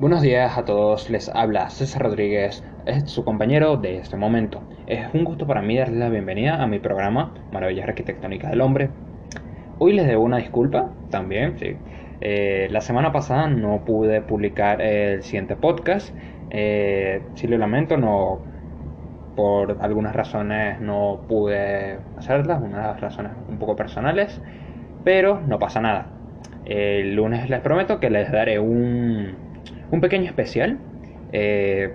Buenos días a todos, les habla César Rodríguez, es su compañero de este momento. Es un gusto para mí darles la bienvenida a mi programa Maravillas Arquitectónicas del Hombre. Hoy les debo una disculpa también, sí. Eh, la semana pasada no pude publicar el siguiente podcast. Eh, sí lo lamento, no por algunas razones no pude hacerlas, unas razones un poco personales, pero no pasa nada. El lunes les prometo que les daré un un pequeño especial eh,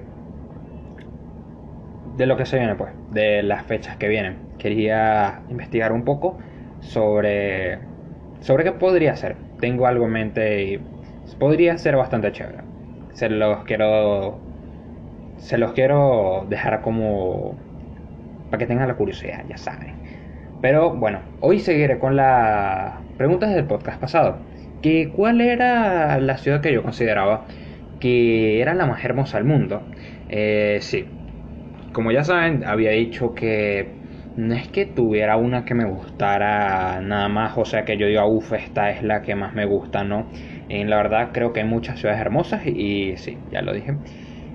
de lo que se viene, pues, de las fechas que vienen. Quería investigar un poco sobre, sobre qué podría ser. Tengo algo en mente y podría ser bastante chévere. Se los quiero, se los quiero dejar como para que tengan la curiosidad, ya saben. Pero bueno, hoy seguiré con las preguntas del podcast pasado. Que cuál era la ciudad que yo consideraba que era la más hermosa del mundo. Eh, sí, como ya saben, había dicho que no es que tuviera una que me gustara nada más, o sea que yo diga, uff, esta es la que más me gusta, ¿no? En la verdad creo que hay muchas ciudades hermosas y, sí, ya lo dije.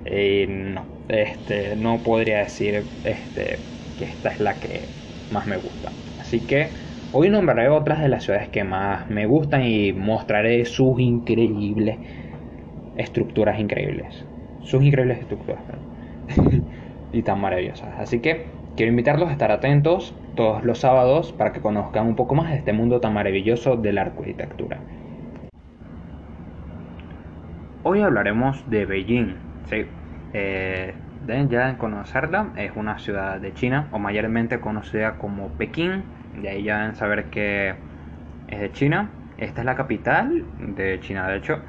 Eh, no, este, no podría decir este, que esta es la que más me gusta. Así que hoy nombraré otras de las ciudades que más me gustan y mostraré sus increíbles estructuras increíbles. Sus increíbles estructuras. y tan maravillosas. Así que quiero invitarlos a estar atentos todos los sábados para que conozcan un poco más de este mundo tan maravilloso de la arquitectura. Hoy hablaremos de Beijing. Sí, eh, deben ya conocerla. Es una ciudad de China, o mayormente conocida como Pekín. De ahí ya deben saber que es de China. Esta es la capital de China, de hecho.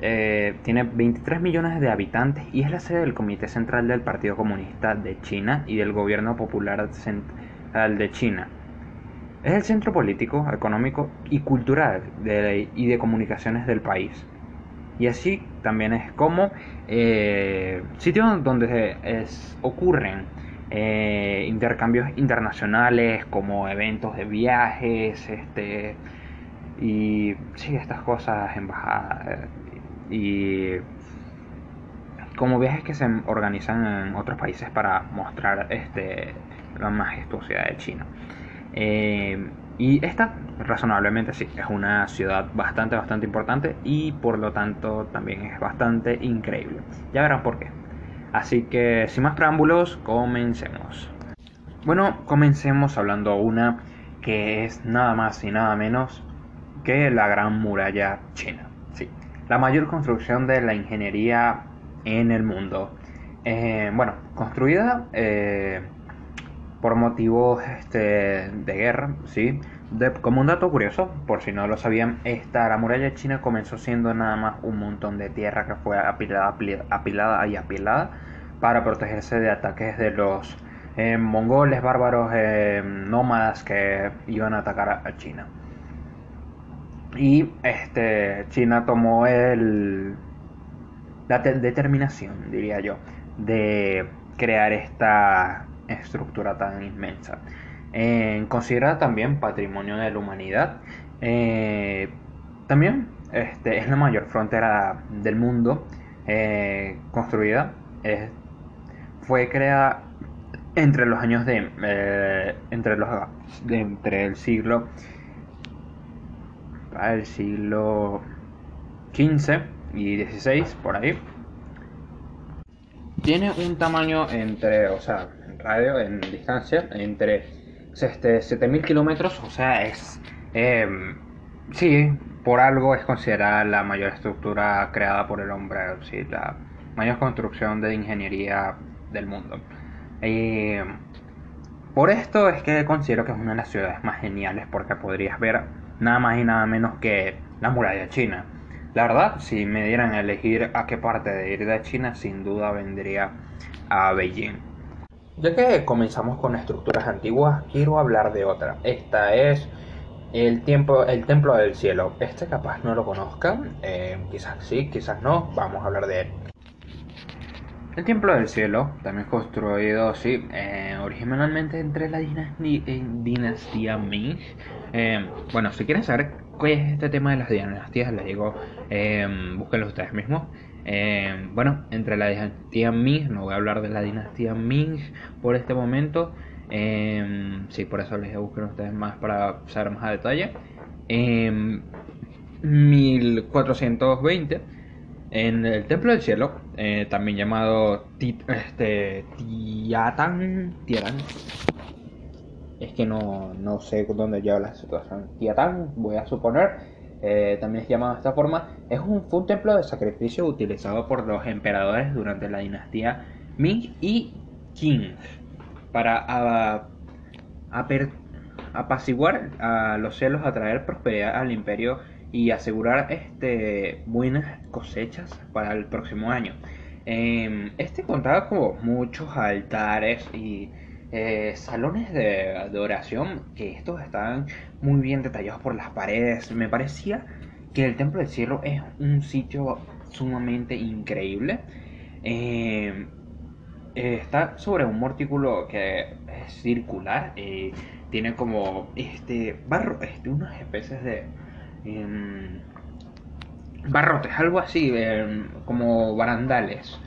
Eh, tiene 23 millones de habitantes y es la sede del Comité Central del Partido Comunista de China y del Gobierno Popular Central de China. Es el centro político, económico y cultural y de comunicaciones del país. Y así también es como eh, sitio donde ocurren eh, intercambios internacionales como eventos de viajes, este, y sí, estas cosas, embajadas y como viajes que se organizan en otros países para mostrar este, la majestuosidad de China. Eh, y esta, razonablemente sí, es una ciudad bastante, bastante importante y por lo tanto también es bastante increíble. Ya verán por qué. Así que sin más preámbulos, comencemos. Bueno, comencemos hablando una que es nada más y nada menos que la Gran Muralla China la mayor construcción de la ingeniería en el mundo. Eh, bueno, construida eh, por motivos este, de guerra, ¿sí? como un dato curioso, por si no lo sabían, esta, la muralla china comenzó siendo nada más un montón de tierra que fue apilada, apilada y apilada para protegerse de ataques de los eh, mongoles bárbaros nómadas que iban a atacar a China. Y este, China tomó el, la determinación, diría yo, de crear esta estructura tan inmensa. considerada también patrimonio de la humanidad. Eh, también este, es la mayor frontera del mundo eh, construida. fue creada entre los años de eh, entre los entre el siglo al siglo XV y XVI, por ahí. Tiene un tamaño entre, o sea, en radio, en distancia, entre este, 7000 kilómetros, o sea, es. Eh, sí, por algo es considerada la mayor estructura creada por el hombre, sí, la mayor construcción de ingeniería del mundo. Y por esto es que considero que es una de las ciudades más geniales porque podrías ver nada más y nada menos que la muralla china. La verdad, si me dieran a elegir a qué parte de ir de China, sin duda vendría a Beijing. Ya que comenzamos con estructuras antiguas, quiero hablar de otra. Esta es el, tiempo, el Templo del Cielo. Este capaz no lo conozcan, eh, quizás sí, quizás no, vamos a hablar de él. El Templo del Cielo, también construido, sí, eh, originalmente entre la dinastía, dinastía Ming. Eh, bueno, si quieren saber ¿qué es este tema de las dinastías? Les digo, eh, búsquenlo ustedes mismos. Eh, bueno, entre la dinastía Ming, no voy a hablar de la dinastía Ming por este momento. Eh, sí, por eso les buscar ustedes más para saber más a detalle. En 1420, en el Templo del Cielo, eh, también llamado este, Tiatán, es que no, no sé dónde lleva la situación. Tiatán, voy a suponer, eh, también es llamado de esta forma, es un, templo de sacrificio utilizado por los emperadores durante la dinastía Ming y Qing para apaciguar a los celos, atraer prosperidad al imperio y asegurar este, buenas cosechas para el próximo año. Em, este contaba con muchos altares y eh, salones de, de, oración que estos estaban muy bien detallados por las paredes. Me parecía que el Templo del Cielo es un sitio sumamente increíble. Eh, está sobre un montículo que es circular. y tiene como este barro, este, unas especies de em, barrotes, algo así, em, como barandales.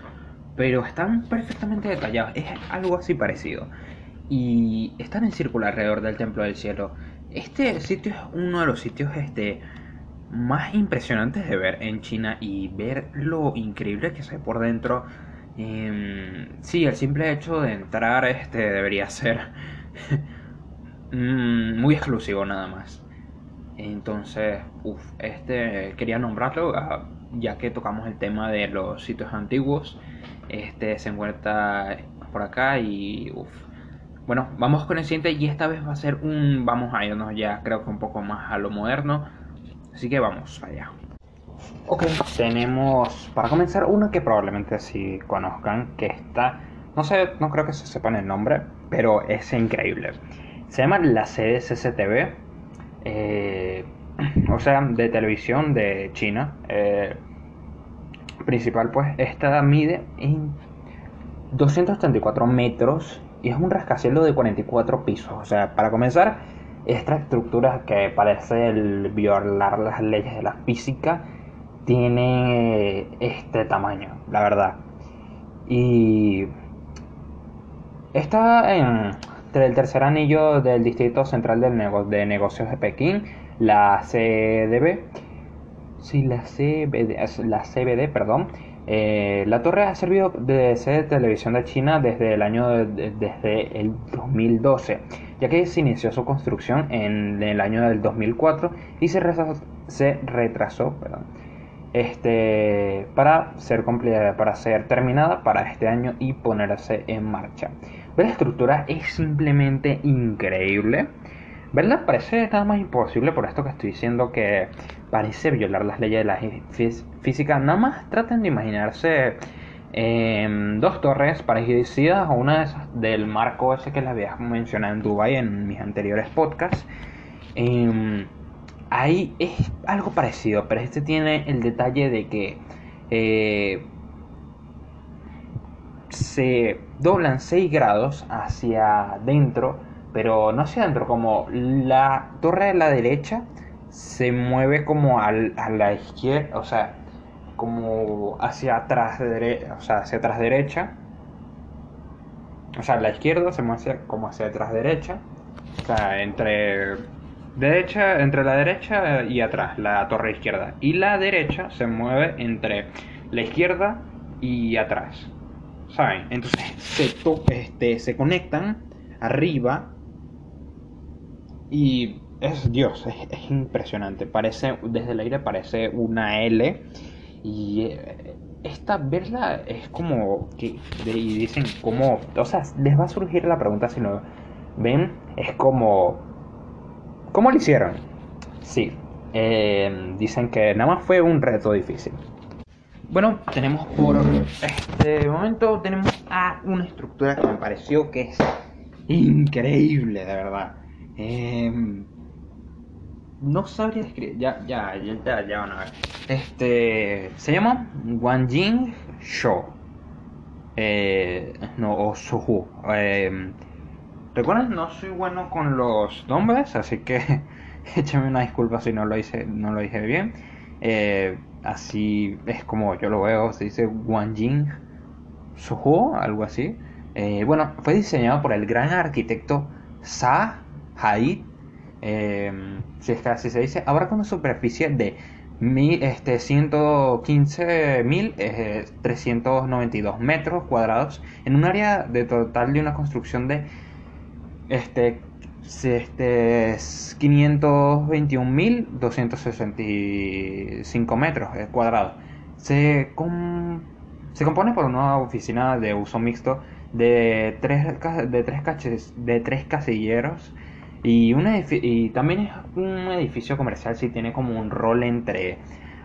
Pero están perfectamente detallados. Es algo así parecido. Y están en círculo alrededor del Templo del Cielo. Este sitio es uno de los sitios este, más impresionantes de ver en China y ver lo increíble que se ve por dentro. Eh, sí, el simple hecho de entrar este debería ser mm, muy exclusivo nada más. Entonces, uff, este quería nombrarlo ah, ya que tocamos el tema de los sitios antiguos. Este se encuentra por acá y uff bueno, vamos con el siguiente y esta vez va a ser un... Vamos a irnos ya creo que un poco más a lo moderno. Así que vamos allá. Ok, tenemos para comenzar una que probablemente sí conozcan, que está... No sé, no creo que se sepan el nombre, pero es increíble. Se llama la CCTV, eh, o sea, de televisión de China. Eh, principal, pues, esta mide en 234 metros y es un rascacielos de 44 pisos. O sea, para comenzar, esta estructura que parece violar las leyes de la física tiene este tamaño, la verdad. Y está en, el tercer anillo del Distrito Central del de Negocios de Pekín, la CDB. Sí, la CBD, la CBD, perdón eh, la torre ha servido de sede de televisión de China desde el año desde el 2012, ya que se inició su construcción en el año del 2004 y se retrasó, se retrasó este, para, ser para ser terminada para este año y ponerse en marcha. La estructura es simplemente increíble. ¿Verdad? Parece nada más imposible por esto que estoy diciendo que parece violar las leyes de la física. Nada más traten de imaginarse em, dos torres parecidas o una de esas del marco ese que les había mencionado en Dubai en mis anteriores podcasts. Em, ahí es algo parecido, pero este tiene el detalle de que eh, se doblan 6 grados hacia adentro pero no hacia adentro, como la torre de la derecha se mueve como a la izquierda, o sea, como hacia atrás, de o sea, hacia atrás derecha. O sea, la izquierda se mueve como hacia atrás derecha. O sea, entre derecha, entre la derecha y atrás, la torre izquierda. Y la derecha se mueve entre la izquierda y atrás. ¿Saben? Entonces se, este, se conectan arriba y es Dios, es, impresionante. Parece, desde el aire parece una L. Y eh, esta verla es como que y dicen como, o sea, les va a surgir la pregunta si no ven, es como, ¿cómo lo hicieron? Sí, eh, dicen que nada más fue un reto difícil. Bueno, tenemos por este momento tenemos a una estructura que me pareció que es increíble, de verdad. Em, no sabría escribir. Ya, ya, ya, ya van a ver. Este. Se llama Wanjing Show. Eh, no, o Suhu. Eh, Recuerden, no soy bueno con los nombres, así que échame una disculpa si no lo hice, no lo dije bien. Eh, así es como yo lo veo, se dice Wanjing Suho, algo así. Eh, bueno, fue diseñado por el gran arquitecto Sa Haid, eh, si es que así se dice, abarca una superficie de este, 115.392 metros cuadrados en un área de total de una construcción de este, este 521.265 metros eh, cuadrados. Se, se compone por una oficina de uso mixto de tres, de tres, caches, de tres casilleros y, un y también es un edificio comercial, si tiene como un rol entre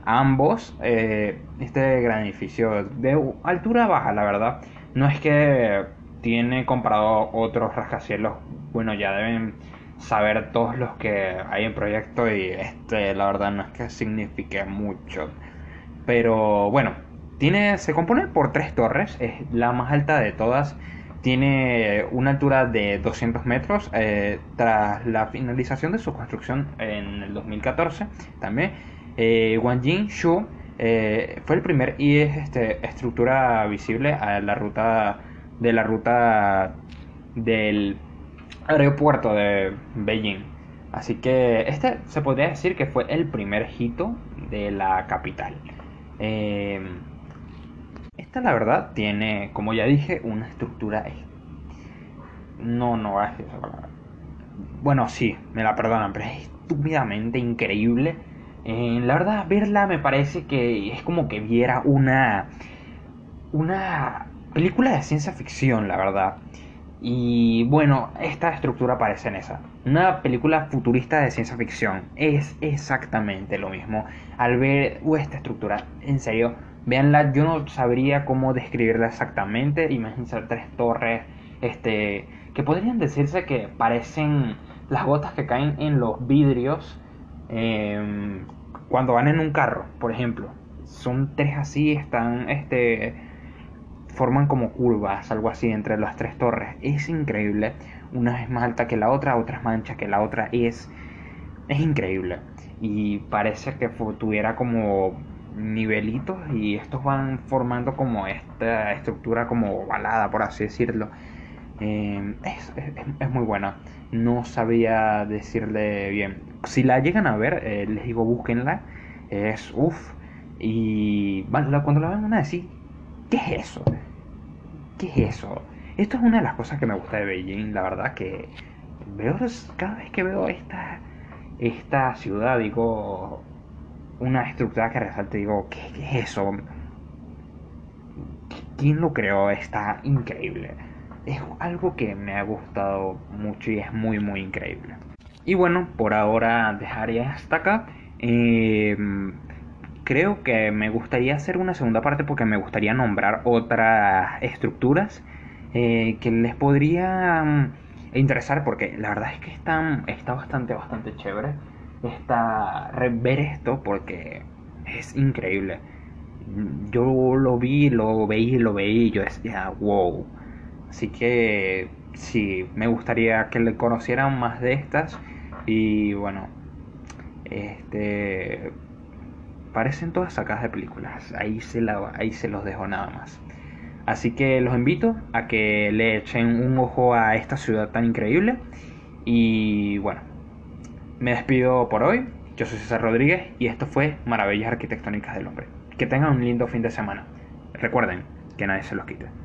ambos. Eh, este gran edificio de altura baja, la verdad. No es que tiene comparado otros rascacielos, bueno, ya deben saber todos los que hay en proyecto y este la verdad no es que signifique mucho. Pero bueno, tiene se compone por tres torres, es la más alta de todas tiene una altura de 200 metros eh, tras la finalización de su construcción en el 2014. También eh, Wanjing Shu eh, fue el primer y es este, estructura visible a la ruta de la ruta del aeropuerto de Beijing. Así que este se podría decir que fue el primer hito de la capital. Eh, esta la verdad tiene, como ya dije, una estructura... No, no es Bueno, sí, me la perdonan, pero es estúpidamente increíble. Eh, la verdad, verla me parece que es como que viera una... Una película de ciencia ficción, la verdad. Y bueno, esta estructura parece en esa. Una película futurista de ciencia ficción. Es exactamente lo mismo. Al ver esta estructura, en serio, Veanla, yo no sabría cómo describirla exactamente. Imagínense tres torres, este, que podrían decirse que parecen las gotas que caen en los vidrios em, cuando van en un carro, por ejemplo. Son tres así, están, este, forman como curvas, algo así, entre las tres torres. Es increíble. Una es más alta que la otra, otra es más ancha que la otra. Es, es increíble. Y parece que tuviera como nivelitos y estos van formando como esta estructura como ovalada, por así decirlo. Eh, es, muy buena. No sabía decirle bien. Si la llegan a ver, eh, les digo, búsquenla. Es uff. Y cuando la van a decir, ¿qué es eso? ¿Qué es eso? Esto es una de las cosas que me gusta de Beijing, la verdad que veo cada vez que veo esta, esta ciudad, digo, una estructura que resalte, digo, ¿qué, es eso? ¿Quién lo creó? Está increíble. Es algo que me ha gustado mucho y es muy, muy increíble. Y bueno, por ahora dejaré hasta acá. Em, creo que me gustaría hacer una segunda parte porque me gustaría nombrar otras estructuras eh, que les podría mm, interesar porque la verdad es que están, está bastante, bastante chévere esta, ver esto porque es increíble. Yo lo vi, lo veí, lo veí yo decía, wow. Así que sí, me gustaría que le conocieran más de estas. Y bueno, este parecen todas sacadas de películas. Ahí se, la, ahí se los dejo nada más. Así que los invito a que le echen un ojo a esta ciudad tan increíble. Y bueno, me despido por hoy. Yo soy César Rodríguez y esto fue Maravillas Arquitectónicas del Hombre. Que tengan un lindo fin de semana. Recuerden que nadie se los quite.